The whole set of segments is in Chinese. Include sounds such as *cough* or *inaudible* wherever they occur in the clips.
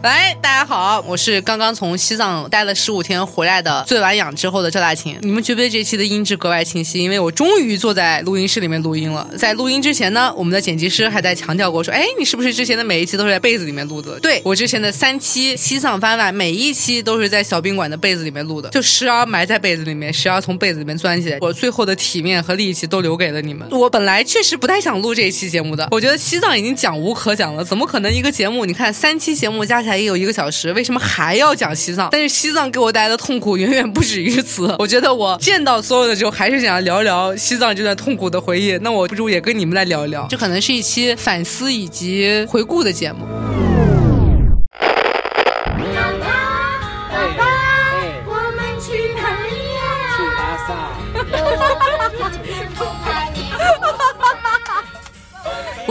喂，大家好，我是刚刚从西藏待了十五天回来的醉完氧之后的赵大琴。你们觉不觉得这期的音质格外清晰？因为我终于坐在录音室里面录音了。在录音之前呢，我们的剪辑师还在强调过说：“哎，你是不是之前的每一期都是在被子里面录的？”对我之前的三期西藏番外，每一期都是在小宾馆的被子里面录的，就时而埋在被子里面，时而从被子里面钻起来。我最后的体面和力气都留给了你们。我本来确实不太想录这一期节目的，我觉得西藏已经讲无可讲了，怎么可能一个节目？你看三期节目加起来也有一个小时。为什么还要讲西藏？但是西藏给我带来的痛苦远远不止于此。我觉得我见到所有的时候，还是想要聊一聊西藏这段痛苦的回忆。那我不如也跟你们来聊一聊，这可能是一期反思以及回顾的节目。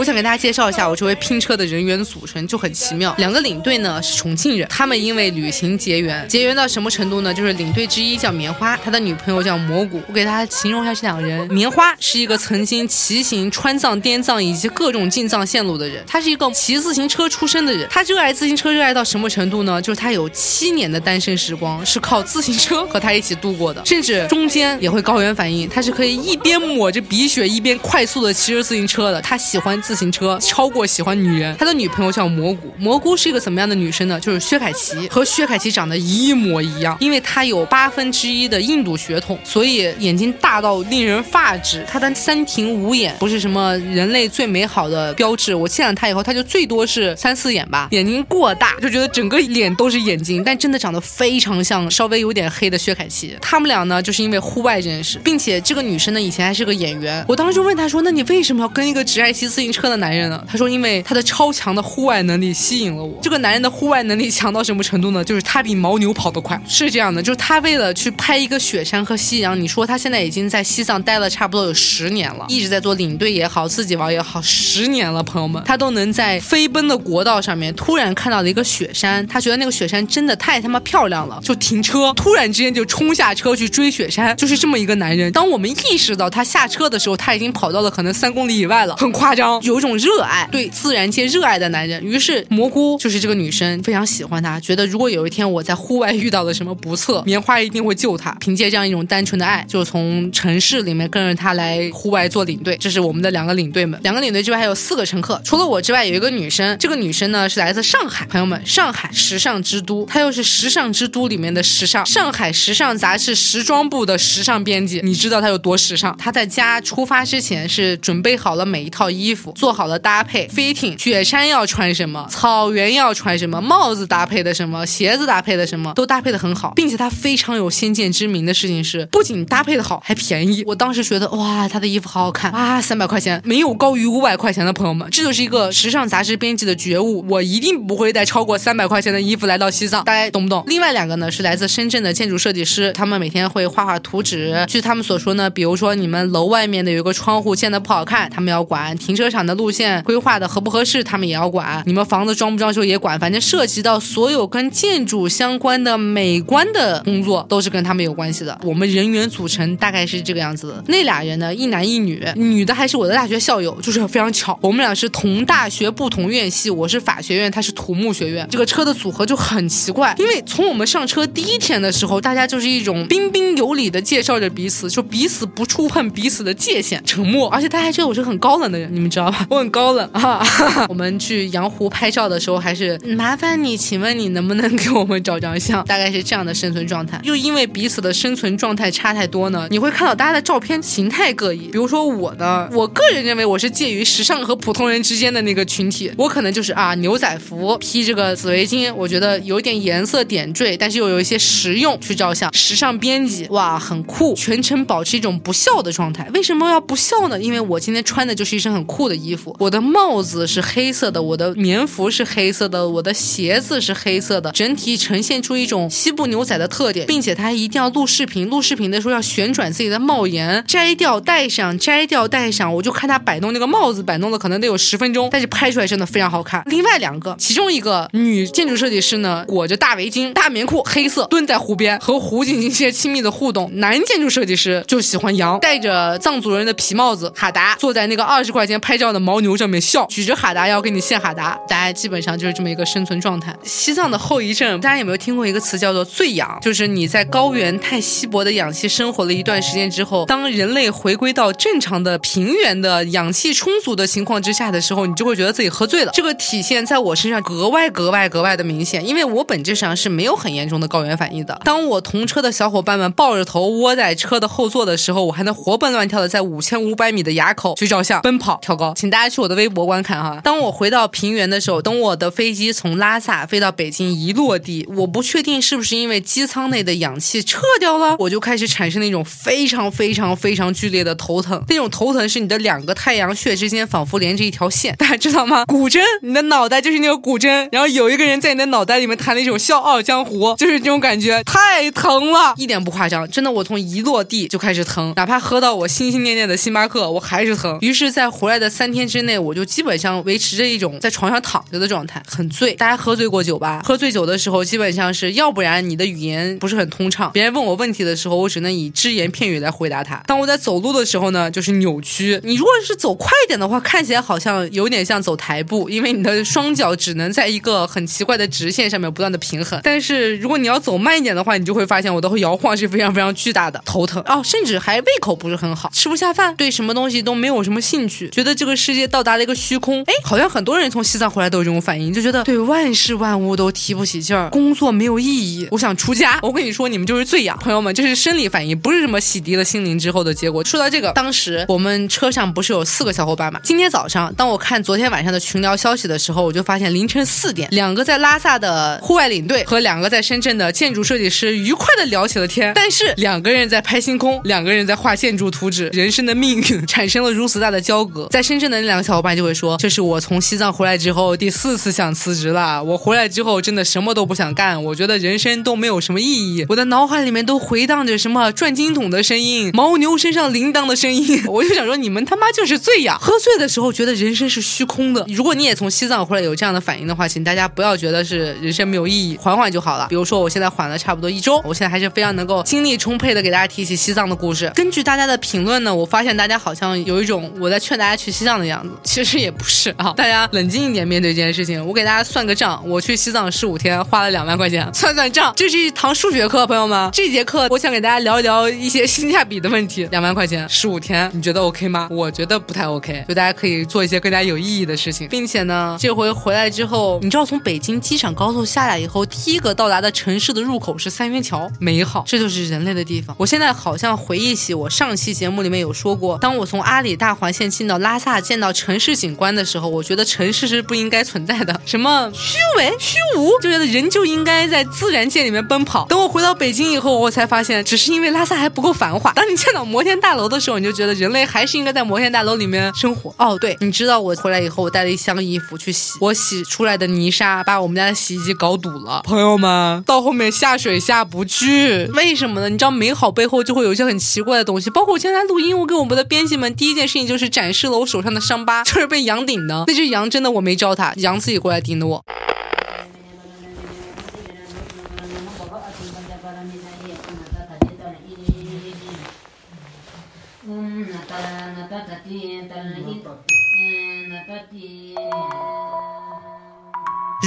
想给大家介绍一下我这位拼车的人员组成，就很奇妙。两个领队呢是重庆人，他们因为旅行结缘，结缘到什么程度呢？就是领队之一叫棉花，他的女朋友叫蘑菇。我给大家形容一下这两个人：棉花是一个曾经骑行川藏、滇藏以及各种进藏线路的人，他是一个骑自行车出身的人。他热爱自行车热爱到什么程度呢？就是他有七年的单身时光是靠自行车和他一起度过的，甚至中间也会高原反应，他是可以一边抹着鼻血一边快速的骑着自行车的。他喜欢。自行车超过喜欢女人，他的女朋友叫蘑菇。蘑菇是一个怎么样的女生呢？就是薛凯琪，和薛凯琪长得一模一样。因为她有八分之一的印度血统，所以眼睛大到令人发指。她的三庭五眼不是什么人类最美好的标志。我见了她以后，她就最多是三四眼吧，眼睛过大，就觉得整个脸都是眼睛。但真的长得非常像稍微有点黑的薛凯琪。他们俩呢，就是因为户外认识，并且这个女生呢以前还是个演员。我当时就问她说：“那你为什么要跟一个只爱骑自行车？”的男人呢？他说，因为他的超强的户外能力吸引了我。这个男人的户外能力强到什么程度呢？就是他比牦牛跑得快。是这样的，就是他为了去拍一个雪山和夕阳，你说他现在已经在西藏待了差不多有十年了，一直在做领队也好，自己玩也好，十年了，朋友们，他都能在飞奔的国道上面突然看到了一个雪山，他觉得那个雪山真的太他妈漂亮了，就停车，突然之间就冲下车去追雪山，就是这么一个男人。当我们意识到他下车的时候，他已经跑到了可能三公里以外了，很夸张。有一种热爱，对自然界热爱的男人。于是蘑菇就是这个女生，非常喜欢他，觉得如果有一天我在户外遇到了什么不测，棉花一定会救他。凭借这样一种单纯的爱，就从城市里面跟着他来户外做领队。这是我们的两个领队们，两个领队之外还有四个乘客，除了我之外有一个女生。这个女生呢是来自上海，朋友们，上海时尚之都，她又是时尚之都里面的时尚。上海时尚杂志时装部的时尚编辑，你知道她有多时尚？她在家出发之前是准备好了每一套衣服。做好了搭配，fitting，雪山要穿什么，草原要穿什么，帽子搭配的什么，鞋子搭配的什么，都搭配的很好，并且他非常有先见之明的事情是，不仅搭配的好，还便宜。我当时觉得哇，他的衣服好好看啊，三百块钱没有高于五百块钱的朋友们，这就是一个时尚杂志编辑的觉悟。我一定不会带超过三百块钱的衣服来到西藏，大家懂不懂？另外两个呢是来自深圳的建筑设计师，他们每天会画画图纸。据他们所说呢，比如说你们楼外面的有个窗户建的不好看，他们要管停车场。的路线规划的合不合适，他们也要管；你们房子装不装修也管。反正涉及到所有跟建筑相关的美观的工作，都是跟他们有关系的。我们人员组成大概是这个样子的。那俩人呢，一男一女，女的还是我的大学校友，就是非常巧，我们俩是同大学不同院系，我是法学院，他是土木学院。这个车的组合就很奇怪，因为从我们上车第一天的时候，大家就是一种彬彬有礼的介绍着彼此，就彼此不触碰彼此的界限，沉默。而且大家觉得我是很高冷的人，你们知道吧？*laughs* 我很高冷啊！*laughs* 我们去羊湖拍照的时候，还是麻烦你，请问你能不能给我们照张相？*laughs* 大概是这样的生存状态。又因为彼此的生存状态差太多呢，你会看到大家的照片形态各异。比如说我呢，我个人认为我是介于时尚和普通人之间的那个群体。我可能就是啊，牛仔服披这个紫围巾，我觉得有点颜色点缀，但是又有一些实用去照相。时尚编辑哇，很酷，全程保持一种不笑的状态。为什么要不笑呢？因为我今天穿的就是一身很酷的衣。衣服我的帽子是黑色的，我的棉服是黑色的，我的鞋子是黑色的，整体呈现出一种西部牛仔的特点，并且他一定要录视频，录视频的时候要旋转自己的帽檐，摘掉戴上，摘掉戴上，我就看他摆弄那个帽子，摆弄了可能得有十分钟，但是拍出来真的非常好看。另外两个，其中一个女建筑设计师呢，裹着大围巾、大棉裤，黑色，蹲在湖边和湖进行一些亲密的互动。男建筑设计师就喜欢羊，戴着藏族人的皮帽子，哈达，坐在那个二十块钱拍照的。牦牛上面笑，举着哈达要给你献哈达，大家基本上就是这么一个生存状态。西藏的后遗症，大家有没有听过一个词叫做醉氧？就是你在高原太稀薄的氧气生活了一段时间之后，当人类回归到正常的平原的氧气充足的情况之下的时候，你就会觉得自己喝醉了。这个体现在我身上格外格外格外的明显，因为我本质上是没有很严重的高原反应的。当我同车的小伙伴们抱着头窝在车的后座的时候，我还能活蹦乱跳的在五千五百米的垭口去照相、奔跑、跳高。大家去我的微博观看哈。当我回到平原的时候，等我的飞机从拉萨飞到北京一落地，我不确定是不是因为机舱内的氧气撤掉了，我就开始产生那种非常非常非常剧烈的头疼。那种头疼是你的两个太阳穴之间仿佛连着一条线，大家知道吗？古筝，你的脑袋就是那个古筝，然后有一个人在你的脑袋里面弹了一种《笑傲江湖》，就是这种感觉，太疼了，一点不夸张，真的，我从一落地就开始疼，哪怕喝到我心心念念的星巴克，我还是疼。于是，在回来的三天天之内，我就基本上维持着一种在床上躺着的状态，很醉。大家喝醉过酒吧？喝醉酒的时候，基本上是要不然你的语言不是很通畅，别人问我问题的时候，我只能以只言片语来回答他。当我在走路的时候呢，就是扭曲。你如果是走快一点的话，看起来好像有点像走台步，因为你的双脚只能在一个很奇怪的直线上面不断的平衡。但是如果你要走慢一点的话，你就会发现我的摇晃是非常非常巨大的，头疼哦，甚至还胃口不是很好，吃不下饭，对什么东西都没有什么兴趣，觉得这个世界到达了一个虚空。哎，好像很多人从西藏回来都有这种反应，就觉得对万事万物都提不起劲儿，工作没有意义，我想出家。*laughs* 我跟你说，你们就是醉呀，朋友们，这是生理反应，不是什么洗涤了心灵之后的结果。说到这个，当时我们车上不是有四个小伙伴吗？今天早上，当我看昨天晚上的群聊消息的时候，我就发现凌晨四点，两个在拉萨的户外领队和两个在深圳的建筑设计师愉快的聊起了天。但是两个人在拍星空，两个人在画建筑图纸，人生的命运产生了如此大的交隔。在深圳那两个小伙伴就会说：“这是我从西藏回来之后第四次想辞职了。我回来之后真的什么都不想干，我觉得人生都没有什么意义。我的脑海里面都回荡着什么转经筒的声音，牦牛身上铃铛的声音。*laughs* 我就想说，你们他妈就是醉呀！喝醉的时候觉得人生是虚空的。如果你也从西藏回来有这样的反应的话，请大家不要觉得是人生没有意义，缓缓就好了。比如说我现在缓了差不多一周，我现在还是非常能够精力充沛的给大家提起西藏的故事。根据大家的评论呢，我发现大家好像有一种我在劝大家去西藏的样子，其实也不是啊。*laughs* 大家冷静一点面对这件事情。我给大家算个账，我去西藏十五天花了两万块钱，算算账。这是一堂数学课，朋友们，这节课我想给大家聊一聊一些性价比的问题。两万块钱十五天，你觉得 OK 吗？我觉得不太 OK，就大家可以做一些更加有意义的事情，并且呢，这回回来之后，你知道从北京机场高速下来以后，第一个到达的城市的入口是三元桥，美好，这就是人类的地方。我现在好像回忆起我上期节目里面有说过，当我从阿里大环线进到拉萨见到城市景观的时候，我觉得城市是不应该存在的，什么虚伪、虚无，就觉得人就应该在自然界里面奔跑。等我回到北京以后，我才发现，只是因为拉萨还不够繁华。当你见到摩天大楼的时候，你就觉得人类还是应该在摩天大楼里面生活。哦，对，你知道我回来以后，我带了一箱衣服去洗，我洗出来的泥沙把我们家的洗衣机搞堵了。朋友们，到后面下水下不去，为什么呢？你知道美好背后就会有一些很奇怪的东西。包括我现在录音，我给我们的编辑们第一件事情就是展示了我手上的伤疤，*laughs* 就是被羊顶的。那只羊真的我没招它，羊自己过来顶的我。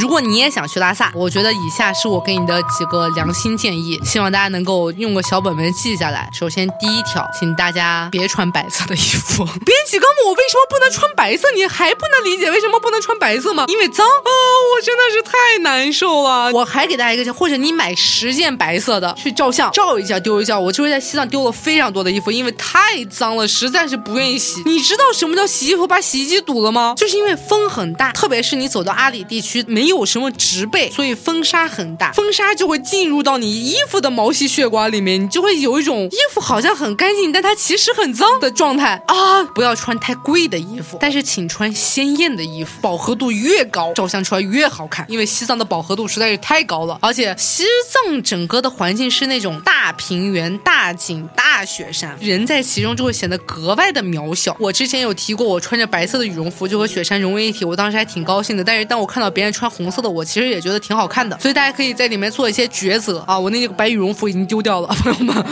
如果你也想去拉萨，我觉得以下是我给你的几个良心建议，希望大家能够用个小本本记下来。首先，第一条，请大家别穿白色的衣服。编辑刚问我为什么不能穿白色，你还不能理解为什么不能穿白色吗？因为脏啊！我真的是太难受了。我还给大家一个建议，或者你买十件白色的去照相，照一下丢一下。我这回在西藏丢了非常多的衣服，因为太脏了，实在是不愿意洗。你知道什么叫洗衣服把洗衣机堵了吗？就是因为风很大，特别是你走到阿里地区没。有什么植被，所以风沙很大，风沙就会进入到你衣服的毛细血管里面，你就会有一种衣服好像很干净，但它其实很脏的状态啊！不要穿太贵的衣服，但是请穿鲜艳的衣服，饱和度越高，照相出来越好看。因为西藏的饱和度实在是太高了，而且西藏整个的环境是那种大平原、大景、大雪山，人在其中就会显得格外的渺小。我之前有提过，我穿着白色的羽绒服就和雪山融为一体，我当时还挺高兴的。但是当我看到别人穿红红色的，我其实也觉得挺好看的，所以大家可以在里面做一些抉择啊。我那个白羽绒服已经丢掉了，*laughs* 朋友们啊，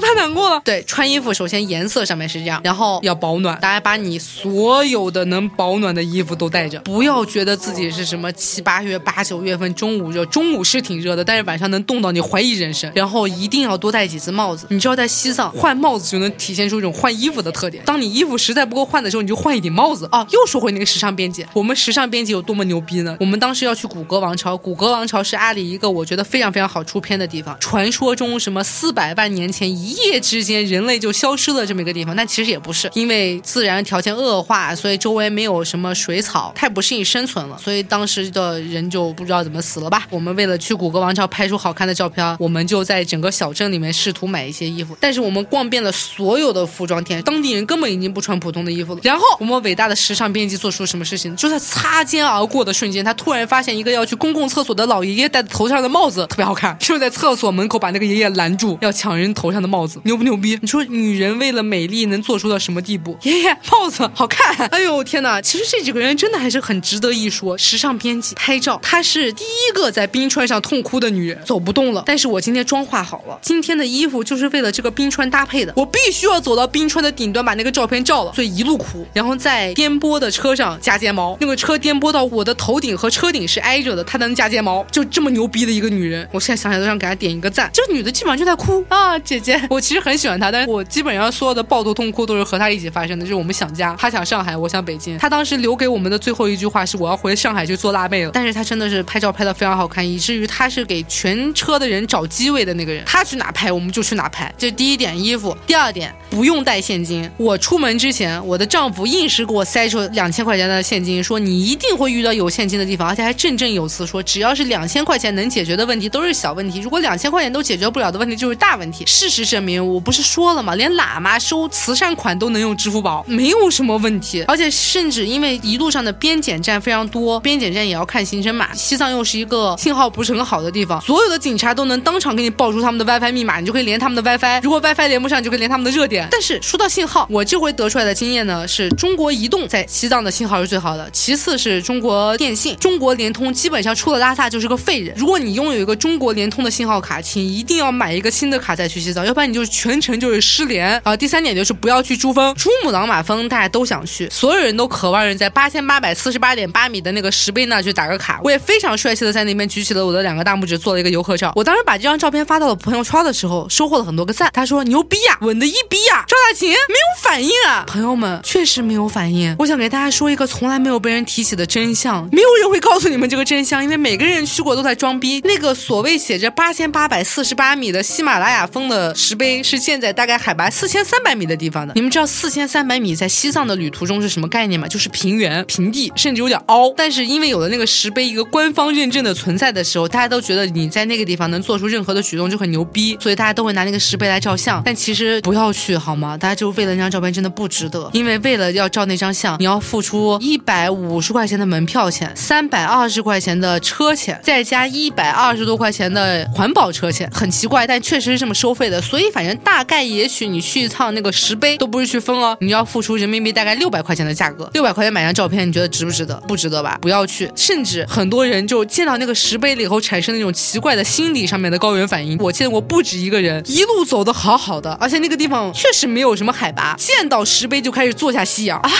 太难过了。对，穿衣服首先颜色上面是这样，然后要保暖，大家把你所有的能保暖的衣服都带着，不要觉得自己是什么七八月、八九月份中午热，中午是挺热的，但是晚上能冻到你怀疑人生。然后一定要多戴几次帽子，你知道在西藏换帽子就能体现出一种换衣服的特点。当你衣服实在不够换的时候，你就换一顶帽子啊。又说回那个时尚编辑，我们时尚编辑有多么牛逼呢？我们当时要去古格王朝，古格王朝是阿里一个我觉得非常非常好出片的地方。传说中什么四百万年前一夜之间人类就消失了这么一个地方，但其实也不是，因为自然条件恶化，所以周围没有什么水草，太不适应生存了，所以当时的人就不知道怎么死了吧。*laughs* 我们为了去古格王朝拍出好看的照片，我们就在整个小镇里面试图买一些衣服，但是我们逛遍了所有的服装店，当地人根本已经不穿普通的衣服了。然后我们伟大的时尚编辑做出什么事情？就在擦肩而过的瞬间，他突然发现一个要去公共厕所的老爷爷戴头上的帽子特别好看，*laughs* 就在厕所门口把那个爷爷拦住，要抢人头上的帽子，牛不牛逼？你说女人为了美丽能做出到什么地步？*laughs* 爷爷帽子好看，哎呦天哪！其实这几个人真的还是很值得一说。时尚编辑拍照，她是第一个在冰川上痛哭的女人，走不动了。但是我今天妆化好了，今天的衣服就是为了这个冰川搭配的，我必须要走到冰川的顶端把那个照片照了，所以一路哭，然后在颠簸的车上夹睫毛，那个车颠簸到我的头顶和车顶是挨着的，她能夹睫毛，就这么牛逼的一个女人，我现在想起来都想给她点一个赞。这个女的基本上就在哭啊，姐姐，我其实很喜欢她，但是我基本上所有的抱头痛哭都是和她一起发生的，就是我们想家，她想上海，我想北京。她当时留给我们的最后一句话是我要回上海去做辣妹了，但是她真的是拍照拍的非常好看，以至于她是给全车的人找机位的那个人，她去哪拍我们就去哪拍。这第一点衣服，第二点不用带现金。我出门之前，我的丈夫硬是给我塞出两千块钱的现金，说你一定会遇到有现金的地方，而且还振振有词说只要是两千块钱能解决的问题都是小问题，如果两千块钱都解决不了的问题就是大问题。事实证明，我不是说了吗？连喇嘛收慈善款都能用支付宝，没有什么问题。而且甚至因为一路上的边检站非常多，边检站也要看行程码。西藏又是一个信号不是很好的地方，所有的警察都能当场给你报出他们的 WiFi 密码，你就可以连他们的 WiFi。如果 WiFi 连不上，你就可以连他们的热点。但是说到信号，我这回得出来的经验呢，是中国移动在西藏的信号是最好的，其次是中国电信、中国联通，基本上出了拉萨就是个废人。如果你拥有一个中国联通的信号卡，请一定要买一个新的卡再去西藏，要不然你就是全程就是失联啊。第三点就是不要去珠峰、珠穆朗玛峰，大家都想去，所有人都渴望着在八千八百四十八点八米的那个石碑那去打个卡。我也非常帅气的在那边举起了我的两个大拇指，做了一个游客照。我当时把这张照片发到了朋友圈的时候，收获了很多个赞。他说牛逼呀，稳的一逼呀，赵大琴没有反应啊，朋友们确实没有反应。我想给大家说一个从来没有被人提起的真相，没有人会告诉你们这个真相，因为每个人去过都在装逼。那个所谓写着八千八百四十八米的喜马拉雅峰的石碑，是建在大概海拔四千三百米的地方的。你们知道四千三百米在西藏的旅途中是什么概念吗？就是平原、平地，甚至有点凹。但是因为有了那个石碑一个官方认证的存在的时候，大家都觉得你在那个地方能做出任何的举动就很牛逼，所以大家都会拿那个石碑来照相。但其实不要去好吗？大家就为了那张照片真的不值得，因为为了要照那张相，你要付出一百五十块钱的门票钱，三百二十块钱的车钱，再加一百二十多块钱的环保车钱，很奇怪，但确实是这么收费的。所以反正大概也许你去一趟那个石碑都不是去疯哦，你要付出人民币大概六百块钱的价格，六百块钱买张照片，你觉得值不值得？不值得吧？不要去。甚至很多人就见到那个石碑了以后，产生那种奇怪的心理上面的高原反应。我见过不止一个人，一路走的好好的，而且那个地方确实没有什么海拔，见到石碑就开始坐下吸氧啊？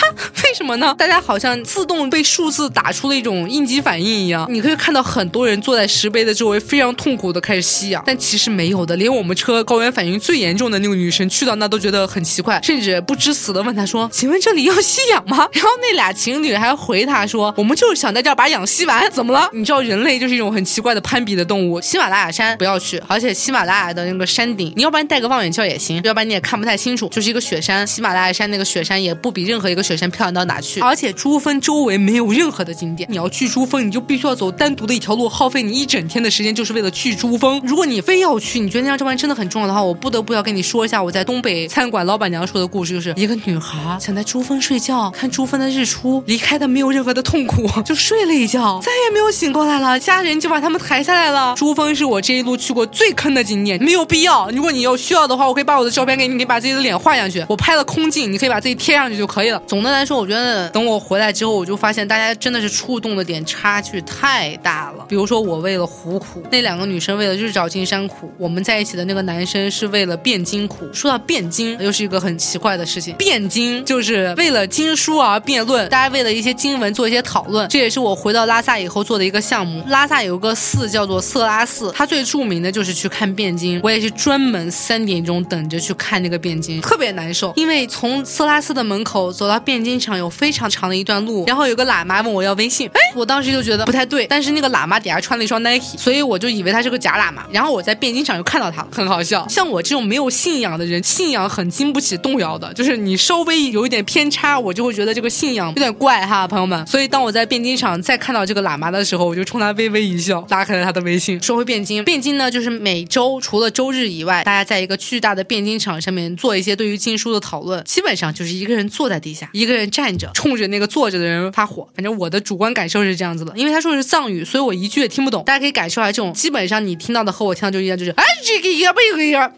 为什么呢？大家好像自动被数字打出了一种应激反应一样。你可以看到很多人坐在石碑的周围，非常痛苦的开始吸氧，但其实没有的。连我们车高原反应最严重的那个女生去到那都觉得很奇怪，甚至不知死的问他说：“请问这里要吸氧吗？” *laughs* 然后那俩情侣还回他说：“我们就是想在这儿把氧吸完，怎么了？”你知道人类就是一种很奇怪的攀比的动物。喜马拉雅山不要去，而且喜马拉雅的那个山顶，你要不然带个望远镜也行，要不然你也看不太清楚，就是一个雪山。喜马拉雅山那个雪山也不比任何一个雪山漂亮到哪去，而且珠峰周围没有任何的景点。你要去去珠峰，你就必须要走单独的一条路，耗费你一整天的时间，就是为了去珠峰。如果你非要去，你觉得那张照片真的很重要的话，我不得不要跟你说一下我在东北餐馆老板娘说的故事，就是一个女孩想在珠峰睡觉，看珠峰的日出，离开的没有任何的痛苦，*laughs* 就睡了一觉，再也没有醒过来了。家人就把他们抬下来了。珠峰是我这一路去过最坑的景点，没有必要。如果你有需要的话，我可以把我的照片给你，你把自己的脸画上去，我拍了空镜，你可以把自己贴上去就可以了。总的来说，我觉得等我回来之后，我就发现大家真的是触动的点差距太大了。比如说我为了虎苦，那两个女生为了日照金山苦，我们在一起的那个男生是为了汴京苦。说到汴京，又是一个很奇怪的事情，汴京就是为了经书而辩论，大家为了一些经文做一些讨论。这也是我回到拉萨以后做的一个项目。拉萨有个寺叫做色拉寺，它最著名的就是去看汴京。我也是专门三点钟等着去看那个汴京，特别难受，因为从色拉寺的门口走到汴京场有非常长的一段路，然后有个喇嘛问我要微信，哎，我当时就觉得不太对，但是那个喇嘛底下穿了一双 Nike，所以我就以为他是个假喇嘛。然后我在汴京场又看到他了，很好笑。像我这种没有信仰的人，信仰很经不起动摇的，就是你稍微有一点偏差，我就会觉得这个信仰有点怪哈，朋友们。所以当我在汴京场再看到这个喇嘛的时候，我就冲他微微一笑，拉开了他的微信。说回汴京，汴京呢，就是每周除了周日以外，大家在一个巨大的汴京场上面做一些对于经书的讨论，基本上就是一个人坐在地下，一个人站着，冲着那个坐着的人发火。反正我的主观感受是这样子的，因为他说的是藏语，所以我一句也听不懂。大家可以感受一下这种，基本上你听到的和我听到就一样，就是啊这个呀不一个呀，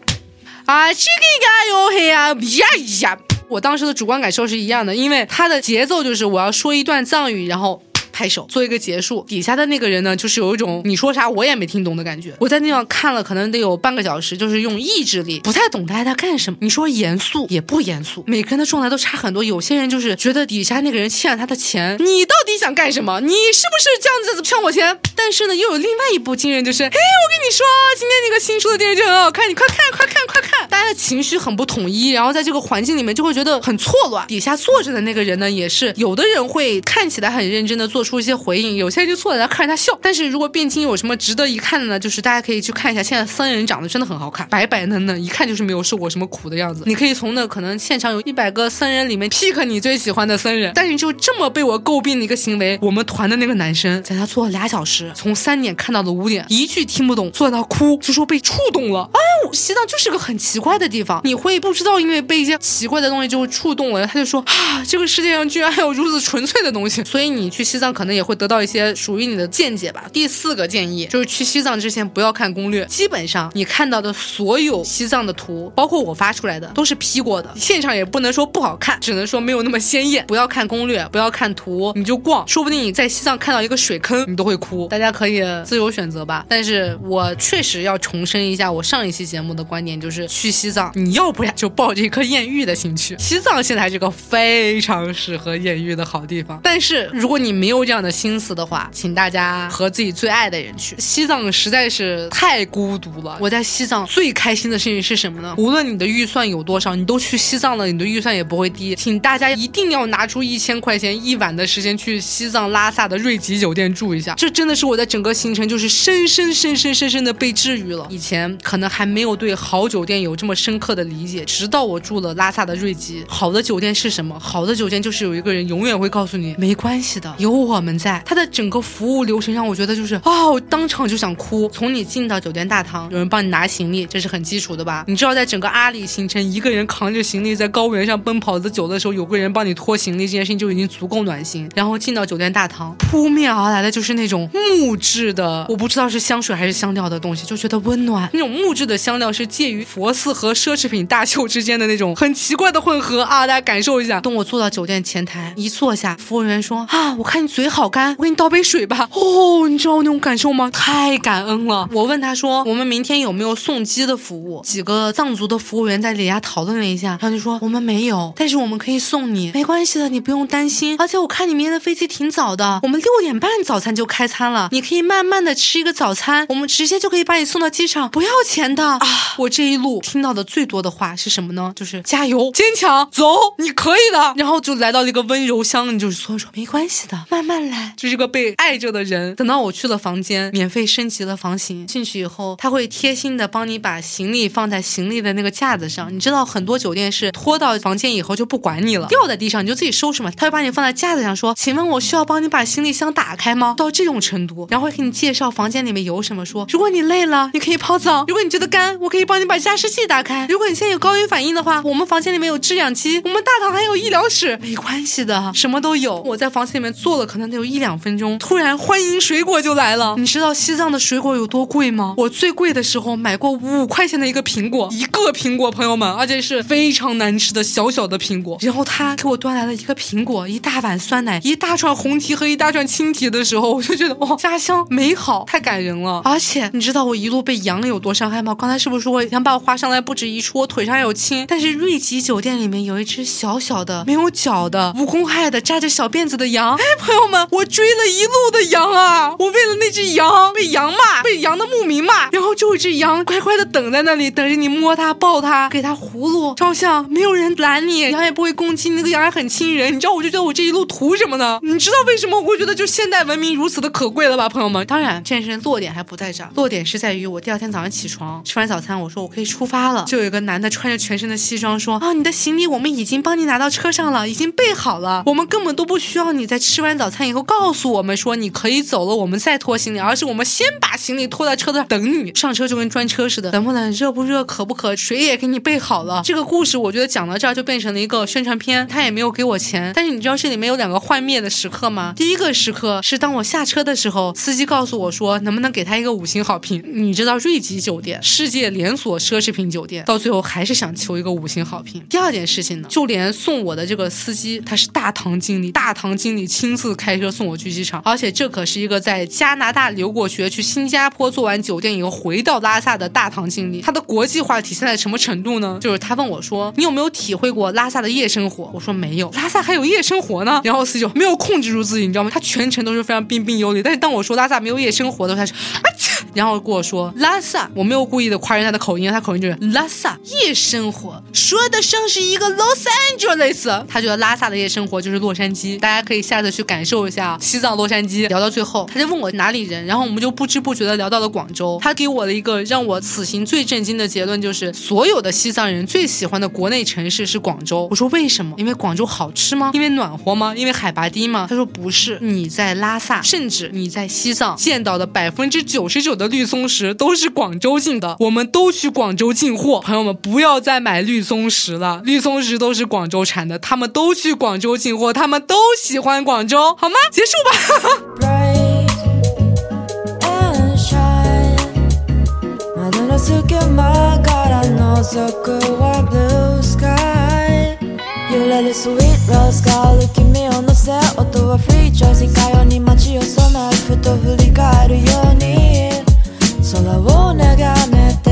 啊这个呀哟嘿呀呀呀。我当时的主观感受是一样的，因为它的节奏就是我要说一段藏语，然后。拍手做一个结束，底下的那个人呢，就是有一种你说啥我也没听懂的感觉。我在那方看了，可能得有半个小时，就是用意志力，不太懂大家在干什么。你说严肃也不严肃，每个人的状态都差很多。有些人就是觉得底下那个人欠了他的钱，你到底想干什么？你是不是这样子骗我钱？但是呢，又有另外一部惊人，就是哎，我跟你说，今天那个新出的电视剧很好看，你快看，快看，快看。大家的情绪很不统一，然后在这个环境里面就会觉得很错乱。底下坐着的那个人呢，也是有的人会看起来很认真的做出。出一些回应，有些人就坐在那看着他笑。但是如果汴京有什么值得一看的呢？就是大家可以去看一下，现在僧人长得真的很好看，白白嫩嫩，一看就是没有受过什么苦的样子。你可以从那可能现场有一百个僧人里面 pick 你最喜欢的僧人。但是就这么被我诟病的一个行为，我们团的那个男生在他坐了俩小时，从三点看到了五点，一句听不懂，坐在那哭，就说被触动了啊。西藏就是个很奇怪的地方，你会不知道因为被一些奇怪的东西就会触动了。他就说 *sighs* 啊，这个世界上居然还有如此纯粹的东西。所以你去西藏。可能也会得到一些属于你的见解吧。第四个建议就是去西藏之前不要看攻略，基本上你看到的所有西藏的图，包括我发出来的，都是 P 过的。现场也不能说不好看，只能说没有那么鲜艳。不要看攻略，不要看图，你就逛，说不定你在西藏看到一个水坑，你都会哭。大家可以自由选择吧。但是我确实要重申一下我上一期节目的观点，就是去西藏，你要不然就抱着一颗艳遇的心去。西藏现在是个非常适合艳遇的好地方，但是如果你没有。这样的心思的话，请大家和自己最爱的人去西藏，实在是太孤独了。我在西藏最开心的事情是什么呢？无论你的预算有多少，你都去西藏了，你的预算也不会低。请大家一定要拿出一千块钱一晚的时间去西藏拉萨的瑞吉酒店住一下。这真的是我在整个行程就是深深深深深深的被治愈了。以前可能还没没有对好酒店有这么深刻的理解，直到我住了拉萨的瑞吉。好的酒店是什么？好的酒店就是有一个人永远会告诉你没关系的，有我。们在他的整个服务流程上，我觉得就是啊，我当场就想哭。从你进到酒店大堂，有人帮你拿行李，这是很基础的吧？你知道，在整个阿里行程，一个人扛着行李在高原上奔跑的久的时候，有个人帮你拖行李，这件事情就已经足够暖心。然后进到酒店大堂，扑面而来的就是那种木质的，我不知道是香水还是香料的东西，就觉得温暖。那种木质的香香料是介于佛寺和奢侈品大秀之间的那种很奇怪的混合啊！大家感受一下。等我坐到酒店前台，一坐下，服务员说啊，我看你嘴。好干，我给你倒杯水吧。哦，你知道那种感受吗？太感恩了。我问他说，我们明天有没有送机的服务？几个藏族的服务员在底下讨论了一下，然后就说我们没有，但是我们可以送你，没关系的，你不用担心。而且我看你明天的飞机挺早的，我们六点半早餐就开餐了，你可以慢慢的吃一个早餐，我们直接就可以把你送到机场，不要钱的啊！我这一路听到的最多的话是什么呢？就是加油，坚强，走，你可以的。然后就来到了一个温柔乡，你就是所以说没关系的，慢慢。来，就是个被爱着的人。等到我去了房间，免费升级了房型。进去以后，他会贴心的帮你把行李放在行李的那个架子上。你知道很多酒店是拖到房间以后就不管你了，掉在地上你就自己收拾嘛。他会把你放在架子上，说：“请问我需要帮你把行李箱打开吗？”到这种程度，然后会给你介绍房间里面有什么，说：“如果你累了，你可以泡澡；如果你觉得干，我可以帮你把加湿器打开；如果你现在有高原反应的话，我们房间里面有制氧机，我们大堂还有医疗室，没关系的，什么都有。我在房间里面坐了可能。得有一两分钟，突然欢迎水果就来了。你知道西藏的水果有多贵吗？我最贵的时候买过五块钱的一个苹果，一个苹果，朋友们，而且是非常难吃的小小的苹果。然后他给我端来了一个苹果，一大碗酸奶，一大串红提和一大串青提的时候，我就觉得哇，家乡美好，太感人了。而且你知道我一路被羊有多伤害吗？刚才是不是说想把我划上来不止一处，我腿上有青？但是瑞吉酒店里面有一只小小的没有脚的无公害的扎着小辫子的羊。哎，朋友们，我追了一路的羊啊！我为了那只羊被羊骂，被羊的牧民骂，然后就一只羊乖乖的等在那里，等着你摸它、抱它、给它葫芦、照相，没有人拦你，羊也不会攻击，那个羊还很亲人。你知道，我就觉得我这一路图什么呢？你知道为什么我会觉得就现代文明如此的可贵了吧，朋友们？当然，这件事落点还不在这儿，落点是在于我第二天早上起床吃完早餐，我说我可以出发了，就有一个男的穿着全身的西装说啊，你的行李我们已经帮你拿到车上了，已经备好了，我们根本都不需要你在吃完早餐以后告诉我们说你可以走了，我们再拖行李，而是我们先把行李拖在车子上等你上车，就跟专车似的，冷不冷，热不热，渴不渴，水也给你备好了。这个故事我觉得讲到这儿就变成了一个宣传片，他也没有给我钱，但是你知道这里面有两个幻灭的时刻吗？第一个时刻是当我下车的时候，司机告诉我说能不能给他一个五星好评。你知道瑞吉酒店世界连锁奢侈品酒店，到最后还是想求一个五星好评。第二件事情呢，就连送我的这个司机他是大堂经理，大堂经理亲自开车送我去机场，而且这可是一个在加拿大留过学，去新加坡做完酒店以后回到拉萨的大堂经理。他的国际化体现在什么程度呢？就是他问我说你有没有体会过拉萨的夜生活？我说没有，拉萨还有夜生活呢。然后司机就没有控制住自己，你知道吗？他全程都是非常彬彬有礼，但是当我说拉萨没有夜生活的时候，他说啊切，然后跟我说拉萨，我没有故意的夸人家的口音，他口音就是拉萨夜生活，说的像是一个 Los Angeles，他觉得拉萨的夜生活就是洛杉矶，大家可以下次去感受一下西藏洛杉矶。聊到最后，他就问我哪里人，然后我们就不知不觉的聊到了广州。他给我了一个让我此行最震惊的结论，就是所有的西藏人最喜欢的国内城市是广州。我说为什么？因为广州好吃吗？因为暖和吗？因为海拔低吗？他说不是，你在拉萨，甚至你在西藏见到的百分之九十九的绿松石都是广州进的我们都去广州进货。朋友们不要再买绿松石了。绿松石都是广州产的他们都去广州进货他们都喜欢广州好吗？结束吧。Jersey 空を眺めて。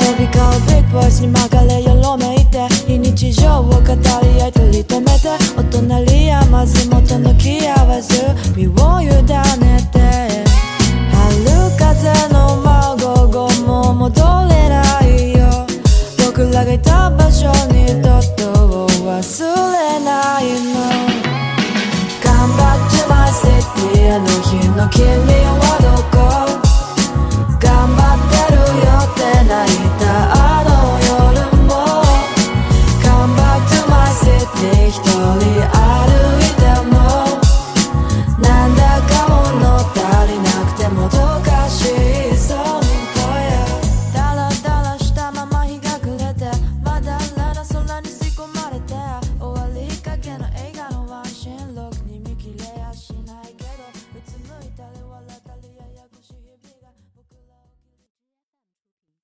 飛び交うビッグボイスに曲がれよろめいて。非日常を語り合い取り留めて。お隣やまず元の気合わず身を委ねて。春風の舞う午後も戻れないよ。僕らがいた場所にとってを忘れないの。Come back to my city あの日の君は